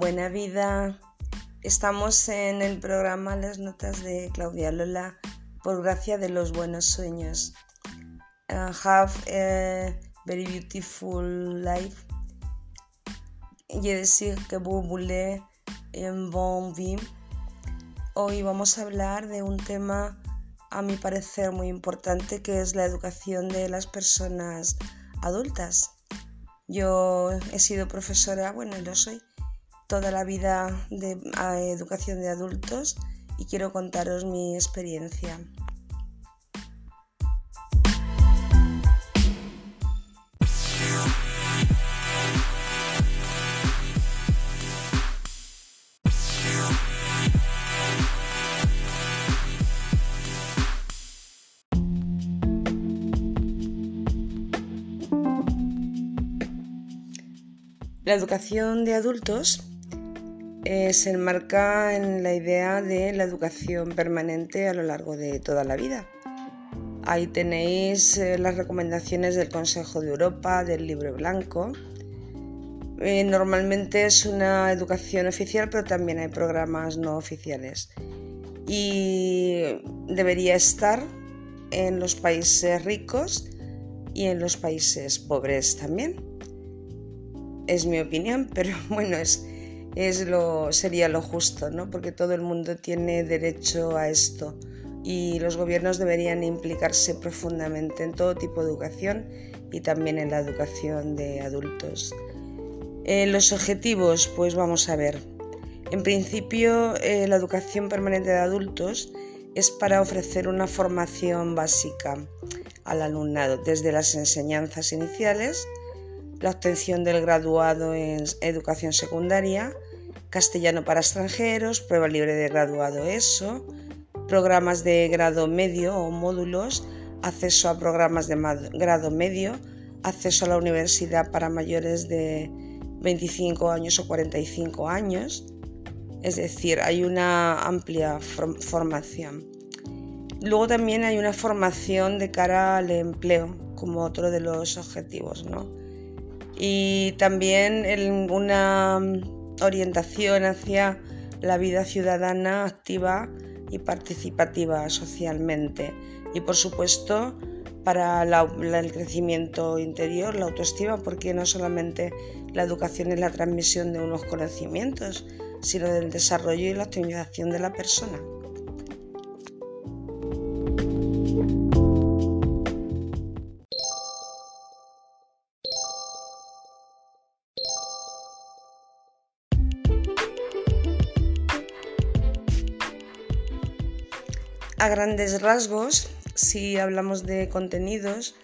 Buena vida. Estamos en el programa Las Notas de Claudia Lola por gracia de los buenos sueños. Uh, have a very beautiful life. Y decir que vous voulez un bon vie. Hoy vamos a hablar de un tema a mi parecer muy importante que es la educación de las personas adultas. Yo he sido profesora, bueno, lo soy, toda la vida de educación de adultos y quiero contaros mi experiencia. La educación de adultos eh, se enmarca en la idea de la educación permanente a lo largo de toda la vida. Ahí tenéis eh, las recomendaciones del Consejo de Europa, del Libro Blanco. Eh, normalmente es una educación oficial, pero también hay programas no oficiales. Y debería estar en los países ricos y en los países pobres también es mi opinión, pero bueno, es, es lo, sería lo justo, ¿no? Porque todo el mundo tiene derecho a esto y los gobiernos deberían implicarse profundamente en todo tipo de educación y también en la educación de adultos. Eh, los objetivos, pues vamos a ver. En principio, eh, la educación permanente de adultos es para ofrecer una formación básica al alumnado, desde las enseñanzas iniciales la obtención del graduado en educación secundaria, castellano para extranjeros, prueba libre de graduado ESO, programas de grado medio o módulos, acceso a programas de grado medio, acceso a la universidad para mayores de 25 años o 45 años. Es decir, hay una amplia formación. Luego también hay una formación de cara al empleo como otro de los objetivos, ¿no? y también una orientación hacia la vida ciudadana activa y participativa socialmente y por supuesto para el crecimiento interior, la autoestima, porque no solamente la educación es la transmisión de unos conocimientos, sino del desarrollo y la optimización de la persona. A grandes rasgos, si hablamos de contenidos,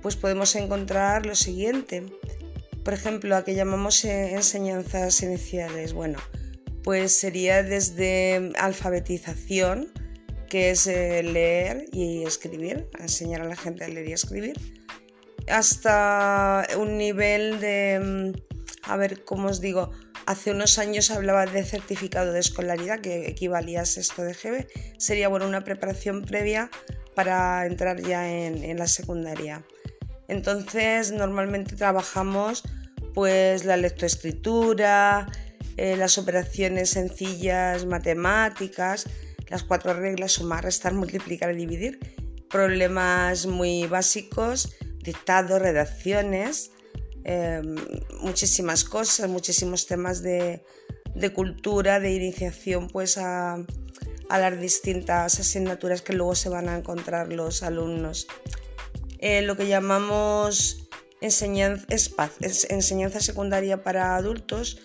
pues podemos encontrar lo siguiente. Por ejemplo, a que llamamos eh, enseñanzas iniciales. Bueno, pues sería desde alfabetización, que es eh, leer y escribir, enseñar a la gente a leer y escribir, hasta un nivel de, mm, a ver, ¿cómo os digo? Hace unos años hablaba de certificado de escolaridad que equivalía a sexto de GB. Sería bueno una preparación previa para entrar ya en, la secundaria. Entonces normalmente trabajamos pues la lectoescritura, eh, las operaciones sencillas matemáticas, las cuatro reglas sumar, restar, multiplicar y dividir, problemas muy básicos, dictados, redacciones, Em, muchísimas cosas, muchísimos temas de, cultura, de iniciación pues a, las distintas asignaturas que luego se van a encontrar los alumnos. Eh, lo que llamamos enseñanza, enseñanza secundaria para adultos,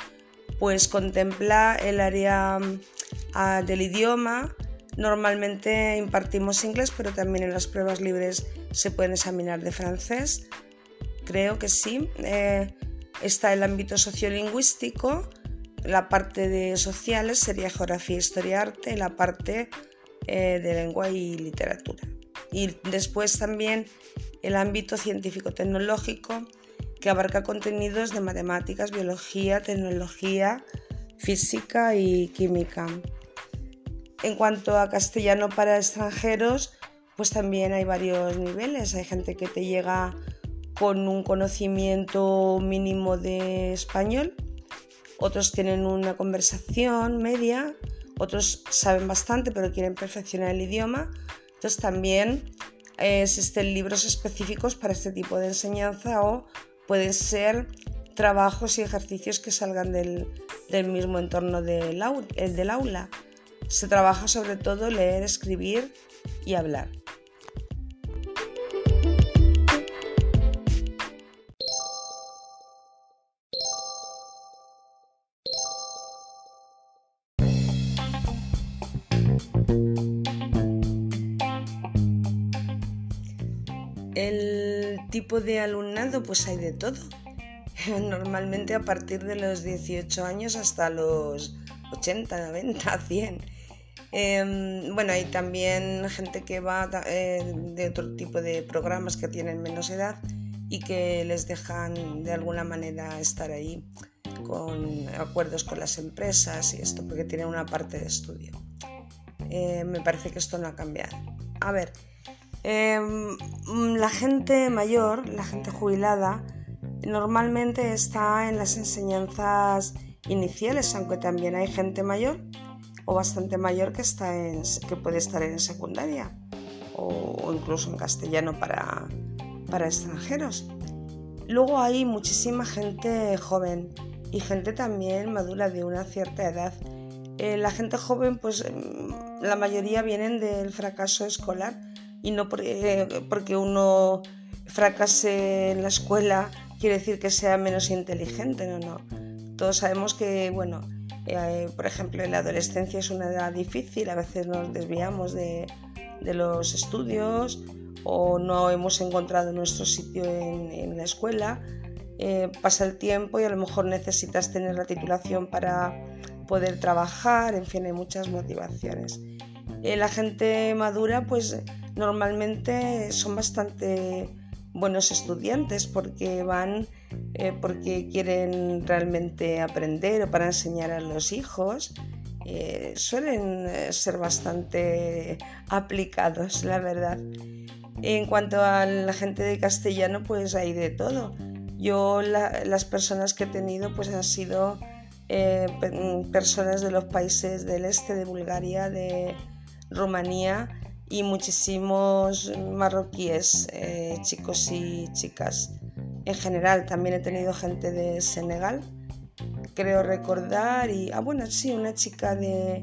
pues contempla el área ah, del idioma. Normalmente impartimos inglés, pero también en las pruebas libres se pueden examinar de francés creo que sí. Eh, está el ámbito sociolingüístico, la parte de sociales sería geografía, historia, arte, la parte eh, de lengua y literatura. Y después también el ámbito científico-tecnológico, que abarca contenidos de matemáticas, biología, tecnología, física y química. En cuanto a castellano para extranjeros, pues también hay varios niveles. Hay gente que te llega con un conocimiento mínimo de español otros tienen una conversación media, otros saben bastante pero quieren perfeccionar el idioma. Entonces también eh, existen libros específicos para este tipo de enseñanza o pueden ser trabajos y ejercicios que salgan del, mismo entorno del, del aula. Se trabaja sobre todo leer, escribir y hablar. El tipo de alumnado, pues hay de todo. Normalmente a partir de los 18 años hasta los 80, 90, 100. bueno, hay también gente que va eh, de otro tipo de programas que tienen menos edad y que les dejan de alguna manera estar ahí con acuerdos con las empresas y esto, porque tienen una parte de estudio. Eh, me parece que esto no ha cambiado. A ver, Em, la gente mayor, la gente jubilada, normalmente está en las enseñanzas iniciales, aunque también hay gente mayor o bastante mayor que, está que puede estar en secundaria o, incluso en castellano para, para extranjeros. Luego hay muchísima gente joven y gente también madura de una cierta edad. Eh, la gente joven, pues em, la mayoría vienen del fracaso escolar y no porque, uno fracase en la escuela quiere decir que sea menos inteligente, no, no. Todos sabemos que, bueno, eh, por ejemplo, en la adolescencia es una edad difícil, a veces nos desviamos de, los estudios o no hemos encontrado nuestro sitio en, la escuela. Eh, pasa el tiempo y a lo mejor necesitas tener la titulación para poder trabajar, en fin, hay muchas motivaciones. Eh, la gente madura, pues normalmente son bastante buenos estudiantes porque van eh, porque quieren realmente aprender o para enseñar a los hijos. Eh, suelen eh, ser bastante aplicados, la verdad. En cuanto a la gente de castellano, pues hay de todo. Yo las personas que he tenido pues han sido personas de los países del este, de Bulgaria, de Rumanía, y muchísimos marroquíes, eh, chicos y chicas. En general también he tenido gente de Senegal, creo recordar, y, ah bueno, sí, una chica de,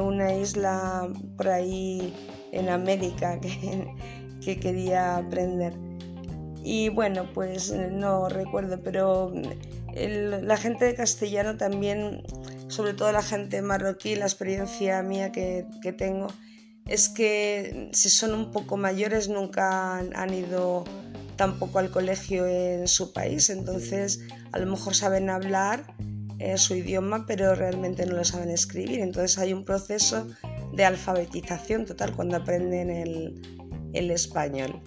una isla por ahí en América que, que quería aprender. Y bueno, pues no recuerdo, pero la gente de castellano también, sobre todo la gente marroquí, la experiencia mía que, que tengo, es que si son un poco mayores nunca han, ido tampoco al colegio en su país, entonces a lo mejor saben hablar eh, su idioma pero realmente no lo saben escribir, entonces hay un proceso de alfabetización total cuando aprenden el, español.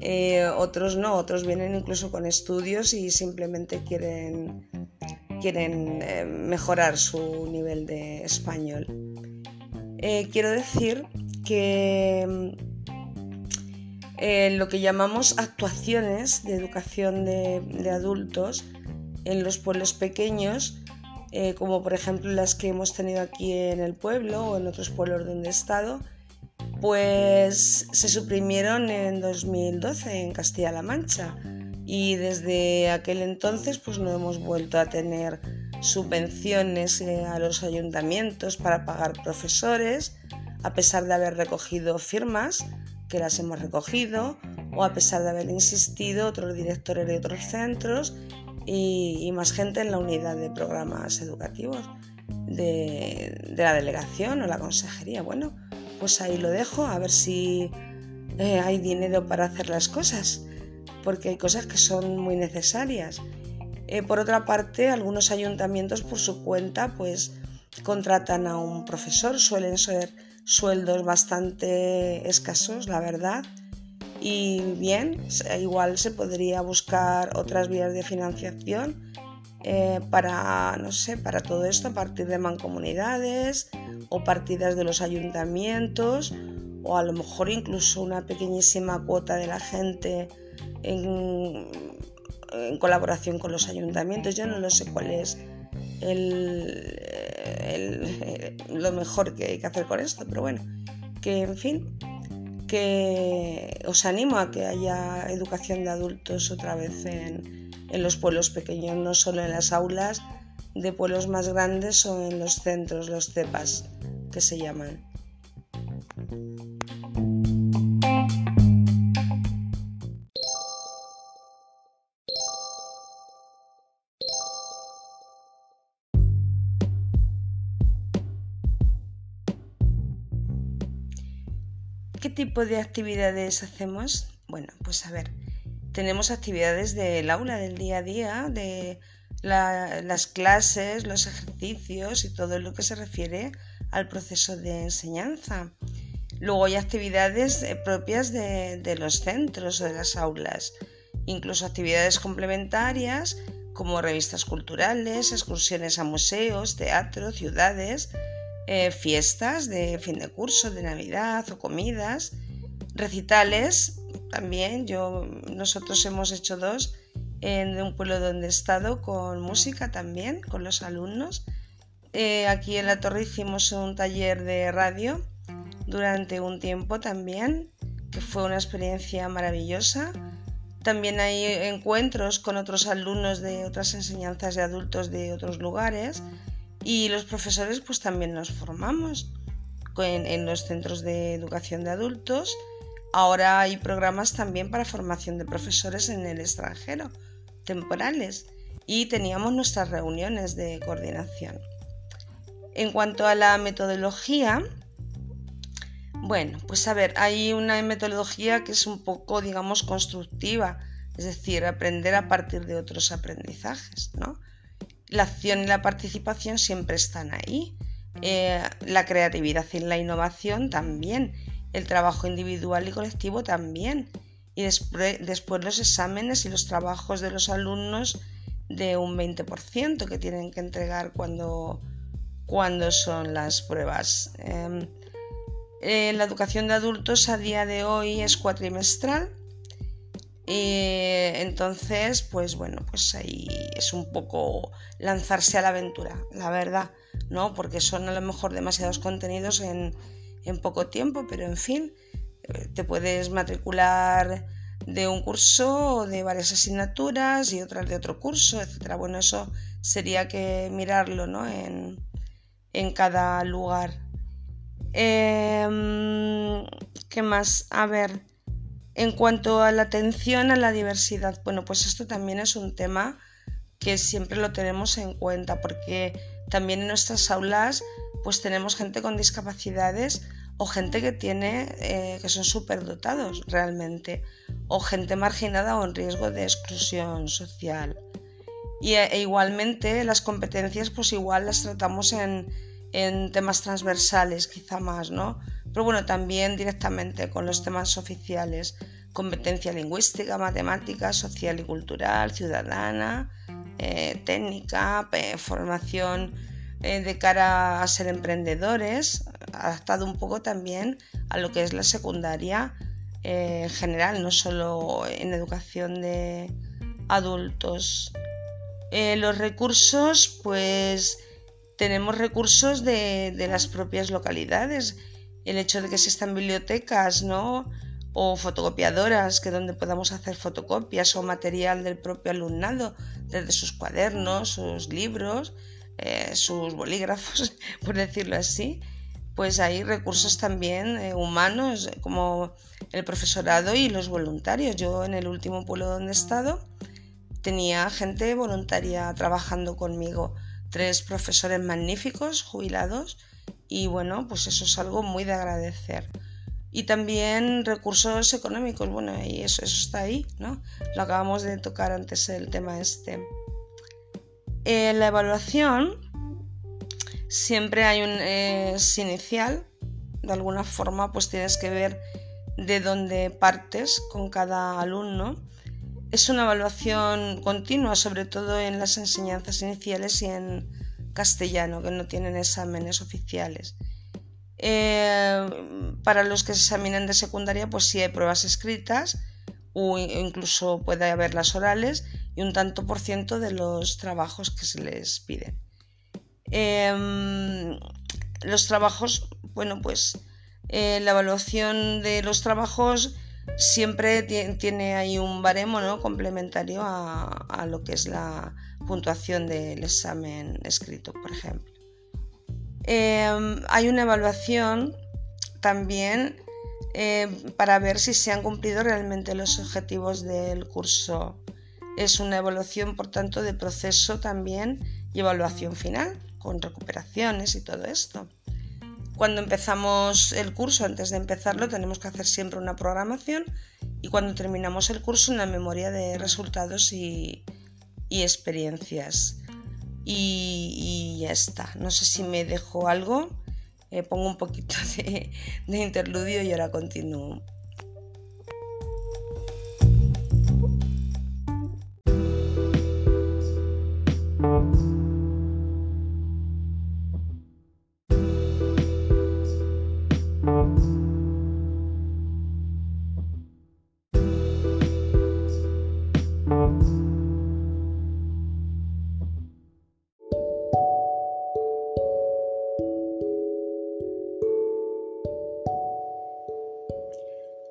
Eh, otros no, otros vienen incluso con estudios y simplemente quieren, quieren eh, mejorar su nivel de español. quiero decir que eh, lo que llamamos actuaciones de educación de, adultos en los pueblos pequeños, eh, como por ejemplo las que hemos tenido aquí en el pueblo o en otros pueblos donde he estado, pues se suprimieron en 2012 en Castilla-La Mancha. Y desde aquel entonces pues no hemos vuelto a tener subvenciones eh, a los ayuntamientos para pagar profesores a pesar de haber recogido firmas, que las hemos recogido, o a pesar de haber insistido otros directores de otros centros y, más gente en la unidad de programas educativos de, la delegación o la consejería. Bueno, pues ahí lo dejo, a ver si eh, hay dinero para hacer las cosas, porque hay cosas que son muy necesarias. Eh, por otra parte, algunos ayuntamientos por su cuenta pues contratan a un profesor, suelen ser sueldos bastante escasos, la verdad. Y bien, igual se podría buscar otras vías de financiación eh, para, no sé, para todo esto a partir de mancomunidades o partidas de los ayuntamientos o a lo mejor incluso una pequeñísima cuota de la gente en, en colaboración con los ayuntamientos. Yo no lo sé cuál es lo mejor que hay que hacer con esto, pero bueno, que en fin, que os animo a que haya educación de adultos otra vez en, en los pueblos pequeños, no solo en las aulas de pueblos más grandes o en los centros, los cepas que se llaman. ¿Qué tipo de actividades hacemos? Bueno, pues a ver, tenemos actividades del aula, del día a día, de las clases, los ejercicios y todo lo que se refiere al proceso de enseñanza. Luego hay actividades eh, propias de, los centros o de las aulas, incluso actividades complementarias como revistas culturales, excursiones a museos, teatro, ciudades, eh, fiestas de fin de curso, de Navidad o comidas, recitales también. Yo, nosotros hemos hecho dos en un pueblo donde he estado con música también, con los alumnos. Eh, aquí en la torre hicimos un taller de radio durante un tiempo también, que fue una experiencia maravillosa. También hay encuentros con otros alumnos de otras enseñanzas de adultos de otros lugares y los profesores pues también nos formamos en, los centros de educación de adultos. Ahora hay programas también para formación de profesores en el extranjero temporales y teníamos nuestras reuniones de coordinación. En cuanto a la metodología, bueno, pues a ver, hay una metodología que es un poco, digamos, constructiva, es decir, aprender a partir de otros aprendizajes, ¿no? La acción y la participación siempre están ahí, eh, la creatividad y la innovación también, el trabajo individual y colectivo también, y después, los exámenes y los trabajos de los alumnos de un 20% que tienen que entregar cuando, cuando son las pruebas. Em, eh, la educación de adultos a día de hoy es cuatrimestral. Entonces, pues bueno, pues ahí es un poco lanzarse a la aventura, la verdad, ¿no? Porque son a lo mejor demasiados contenidos en, en poco tiempo, pero en fin, te puedes matricular de un curso de varias asignaturas y otras de otro curso, etcétera. Bueno, eso sería que mirarlo ¿no? en, cada lugar. Em, ¿Qué más? A ver, en cuanto a la atención a la diversidad, bueno, pues esto también es un tema que siempre lo tenemos en cuenta porque también en nuestras aulas pues tenemos gente con discapacidades o gente que tiene eh, que son superdotados realmente o gente marginada o en riesgo de exclusión social. Y e, e igualmente las competencias pues igual las tratamos en, en temas transversales quizá más no pero bueno también directamente con los temas oficiales competencia lingüística matemática social y cultural ciudadana eh, técnica formación eh, de cara a ser emprendedores, adaptado un poco también a lo que es la secundaria eh, en general, no solo en educación de adultos. Los recursos, pues tenemos recursos de, de, las propias localidades. El hecho de que existan bibliotecas, ¿no? O fotocopiadoras, que donde podamos hacer fotocopias o material del propio alumnado, desde sus cuadernos, sus libros, eh, sus bolígrafos, por decirlo así, pues hay recursos también eh, humanos como el profesorado y los voluntarios. Yo en el último pueblo donde he estado tenía gente voluntaria trabajando conmigo, tres profesores magníficos, jubilados, y bueno, pues eso es algo muy de agradecer. Y también recursos económicos, bueno, y eso, eso está ahí, ¿no? Lo acabamos de tocar antes el tema este. En la evaluación siempre hay un es inicial, de alguna forma pues tienes que ver de dónde partes con cada alumno. Es una evaluación continua, sobre todo en las enseñanzas iniciales y en castellano, que no tienen exámenes oficiales. Eh, para los que se examinan de secundaria, pues sí hay pruebas escritas o incluso puede haber las orales y un tanto por ciento de los trabajos que se les piden. Em, los trabajos, bueno, pues eh, la evaluación de los trabajos siempre tiene ahí un baremo ¿no? complementario a, lo que es la puntuación del examen escrito, por ejemplo. Em, hay una evaluación también eh, para ver si se han cumplido realmente los objetivos del curso. Es una evaluación, por tanto, de proceso también y evaluación final, con recuperaciones y todo esto. Cuando empezamos el curso, antes de empezarlo, tenemos que hacer siempre una programación y cuando terminamos el curso una memoria de resultados y, experiencias. Y, ya está. No sé si me dejo algo. Eh, pongo un poquito de, de interludio y ahora continúo.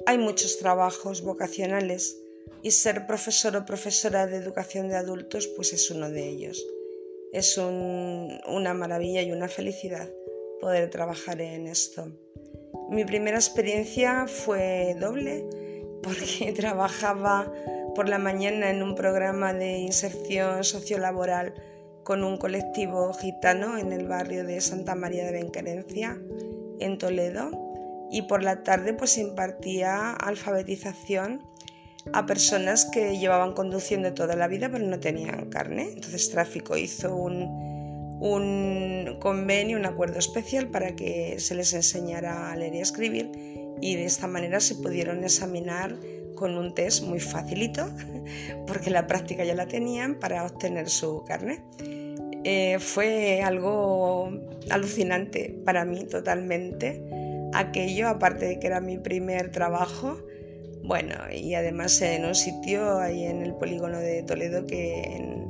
Hay muchos trabajos vocacionales y ser profesor o profesora de educación de adultos pues es uno de ellos. Es una maravilla y una felicidad poder trabajar en esto. Mi primera experiencia fue doble porque trabajaba por la mañana en un programa de inserción sociolaboral con un colectivo gitano en el barrio de Santa María de Benquerencia, en Toledo y por la tarde pues impartía alfabetización a personas que llevaban conduciendo toda la vida pero no tenían carne. Entonces Tráfico hizo un, un convenio, un acuerdo especial para que se les enseñara a leer y a escribir y de esta manera se pudieron examinar con un test muy facilito porque la práctica ya la tenían para obtener su carne. Eh, fue algo alucinante para mí totalmente aquello, aparte de que era mi primer trabajo. Bueno, y además en un sitio ahí en el polígono de Toledo que,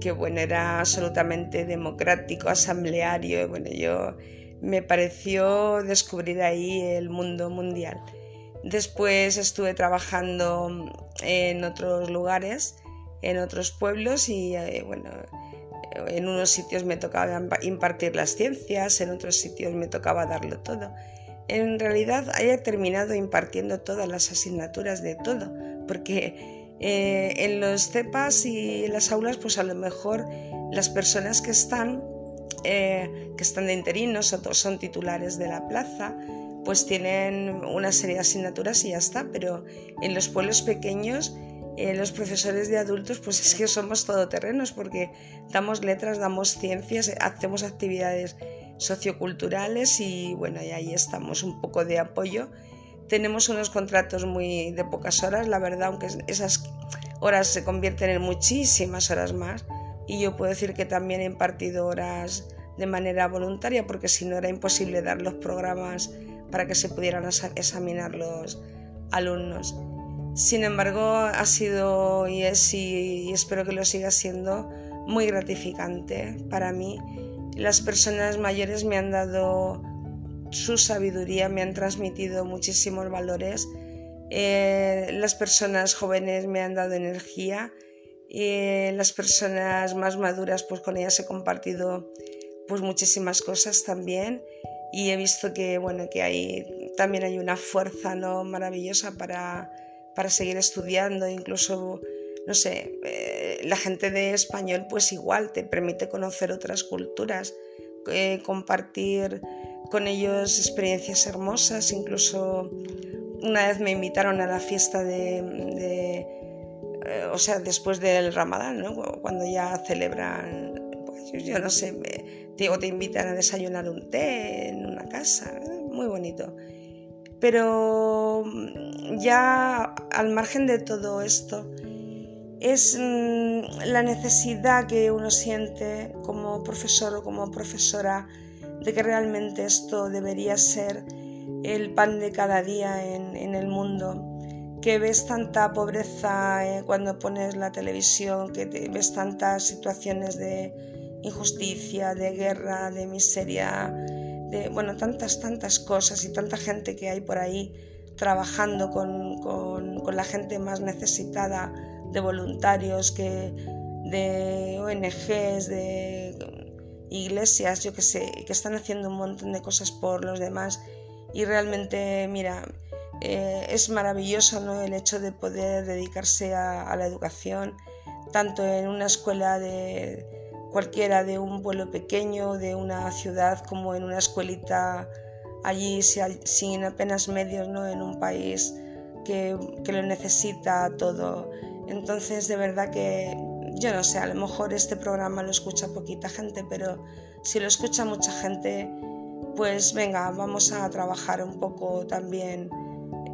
que bueno, era absolutamente democrático, asambleario. Bueno, yo me pareció descubrir ahí el mundo mundial. Después estuve trabajando en otros lugares, en otros pueblos y eh, bueno, en unos sitios me tocaba impartir las ciencias, en otros sitios me tocaba darlo todo en realidad haya terminado impartiendo todas las asignaturas de todo, porque eh, en los CEPAS y en las aulas, pues a lo mejor las personas que están, eh, que están de interinos o son titulares de la plaza, pues tienen una serie de asignaturas y ya está, pero en los pueblos pequeños los profesores de adultos pues es que somos todoterrenos porque damos letras, damos ciencias, hacemos actividades socioculturales y bueno, y ahí estamos, un poco de apoyo. Tenemos unos contratos muy de pocas horas, la verdad, aunque esas horas se convierten en muchísimas horas más. Y yo puedo decir que también he impartido horas de manera voluntaria, porque si no era imposible dar los programas para que se pudieran examinar los alumnos. Sin embargo, ha sido y es y espero que lo siga siendo muy gratificante para mí las personas mayores me han dado su sabiduría, me han transmitido muchísimos valores. Eh, las personas jóvenes me han dado energía. y las personas más maduras, pues con ellas he compartido pues muchísimas cosas también. Y he visto que, bueno, que hay, también hay una fuerza ¿no? maravillosa para, para seguir estudiando, incluso no sé, eh, la gente de español pues igual te permite conocer otras culturas, eh, compartir con ellos experiencias hermosas, incluso una vez me invitaron a la fiesta de, eh, o sea, después del ramadán, ¿no? cuando ya celebran, pues yo no sé, digo, te invitan a desayunar un té en una casa, muy bonito. Pero ya al margen de todo esto, es mm, la necesidad que uno siente como profesor o como profesora de que realmente esto debería ser el pan de cada día en, el mundo, que ves tanta pobreza eh, cuando pones la televisión, que ves tantas situaciones de injusticia, de guerra, de miseria, de bueno, tantas, tantas cosas y tanta gente que hay por ahí trabajando con, con, la gente más necesitada, de voluntarios, que, de ONGs, de iglesias, yo que sé, que están haciendo un montón de cosas por los demás. Y realmente, mira, eh, es maravilloso ¿no? el hecho de poder dedicarse a, la educación, tanto en una escuela de cualquiera de un pueblo pequeño, de una ciudad, como en una escuelita allí sin apenas medios, ¿no? en un país que, que lo necesita todo. Entonces, de verdad que yo no sé, a lo mejor este programa lo escucha poquita gente, pero si lo escucha mucha gente, pues venga, vamos a trabajar un poco también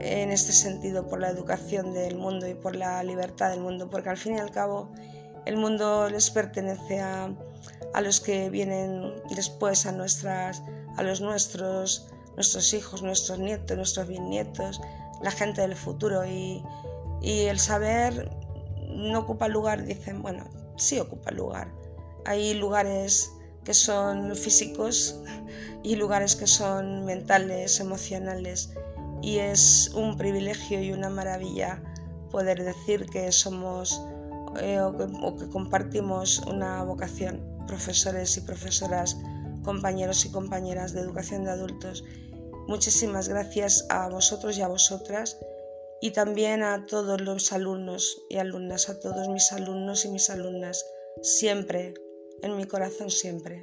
en este sentido por la educación del mundo y por la libertad del mundo, porque al fin y al cabo el mundo les pertenece a, los que vienen después, a, nuestras, a los nuestros, nuestros hijos, nuestros nietos, nuestros bisnietos, la gente del futuro. Y, y el saber no ocupa lugar, dicen, bueno, sí ocupa lugar. Hay lugares que son físicos y lugares que son mentales, emocionales. Y es un privilegio y una maravilla poder decir que somos eh, o, que, compartimos una vocación, profesores y profesoras, compañeros y compañeras de educación de adultos. Muchísimas gracias a vosotros y a vosotras y también a todos los alumnos y alumnas, a todos mis alumnos y mis alumnas, siempre, en mi corazón siempre.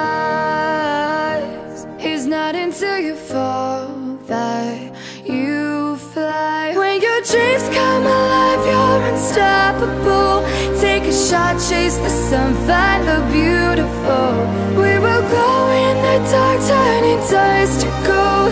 come alive, you're unstoppable. Take a shot, chase the sun, find the beautiful. We will glow in the dark, turning dust to gold,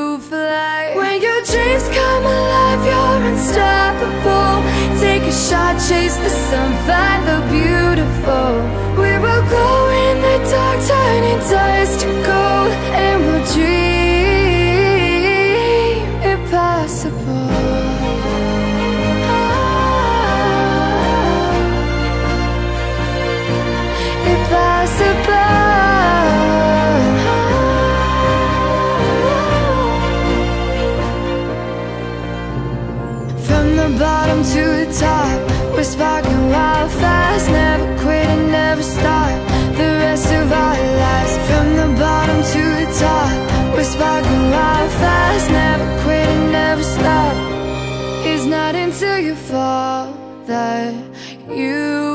come alive, you're unstoppable. Take a shot, chase the sun, find the beautiful. We will go in the dark, turning dust to gold, and we'll dream fast, never quit and never stop. It's not until you fall that you